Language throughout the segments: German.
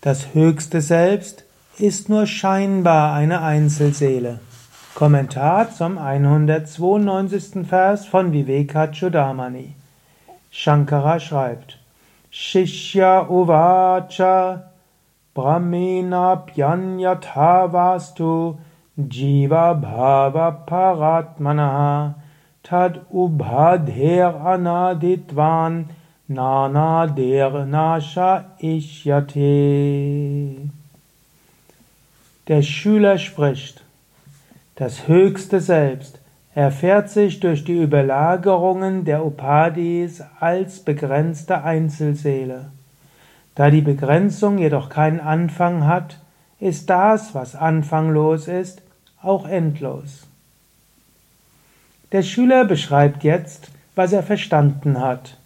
Das höchste Selbst ist nur scheinbar eine Einzelseele. Kommentar zum 192. Vers von Vivekachudamani. Shankara schreibt: Shishya uvacha brahmena pyanyatavastu jiva bhava paratmanaha tad ubhadher anaditvan Nana der Nasha Ishyate. Der Schüler spricht. Das höchste Selbst erfährt sich durch die Überlagerungen der Upadis als begrenzte Einzelseele. Da die Begrenzung jedoch keinen Anfang hat, ist das, was anfanglos ist, auch endlos. Der Schüler beschreibt jetzt, was er verstanden hat.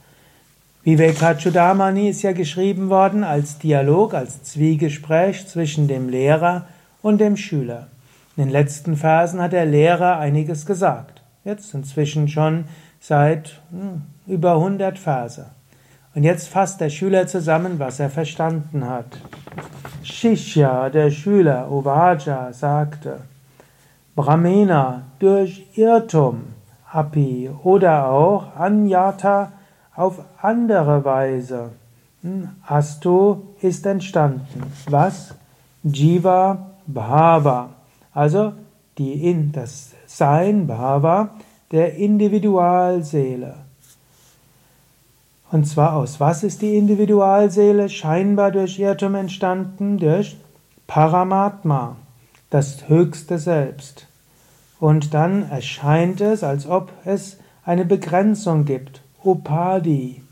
Vivekachudamani ist ja geschrieben worden als Dialog, als Zwiegespräch zwischen dem Lehrer und dem Schüler. In den letzten Versen hat der Lehrer einiges gesagt. Jetzt inzwischen schon seit hm, über 100 Verse. Und jetzt fasst der Schüler zusammen, was er verstanden hat. Shishya, der Schüler, Uvaja, sagte, Brahmena durch Irrtum, Api oder auch Anyata, auf andere Weise. Hm, Astu ist entstanden. Was? Jiva Bhava. Also die in das Sein Bhava der Individualseele. Und zwar aus was ist die Individualseele scheinbar durch Irrtum entstanden? Durch Paramatma, das höchste Selbst. Und dann erscheint es, als ob es eine Begrenzung gibt. Upadi.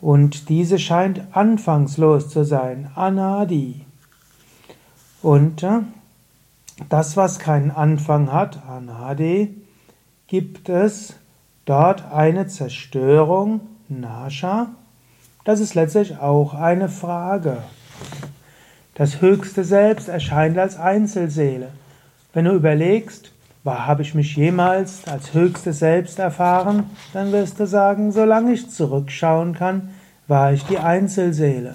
Und diese scheint anfangslos zu sein, Anadi. Und äh, das, was keinen Anfang hat, Anadi, gibt es dort eine Zerstörung, Nasha. Das ist letztlich auch eine Frage. Das höchste Selbst erscheint als Einzelseele. Wenn du überlegst, habe ich mich jemals als höchstes Selbst erfahren? Dann wirst du sagen, solange ich zurückschauen kann, war ich die Einzelseele.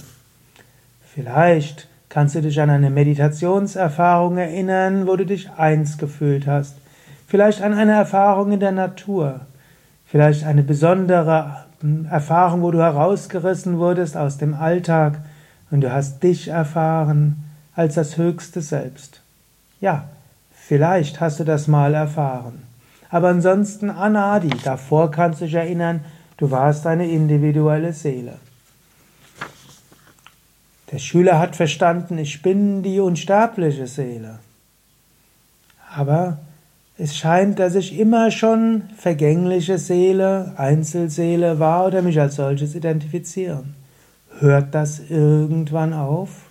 Vielleicht kannst du dich an eine Meditationserfahrung erinnern, wo du dich eins gefühlt hast. Vielleicht an eine Erfahrung in der Natur. Vielleicht eine besondere hm, Erfahrung, wo du herausgerissen wurdest aus dem Alltag und du hast dich erfahren als das höchste Selbst. Ja, Vielleicht hast du das mal erfahren. Aber ansonsten Anadi, davor kannst du dich erinnern, du warst eine individuelle Seele. Der Schüler hat verstanden, ich bin die unsterbliche Seele. Aber es scheint, dass ich immer schon vergängliche Seele, Einzelseele war oder mich als solches identifizieren. Hört das irgendwann auf?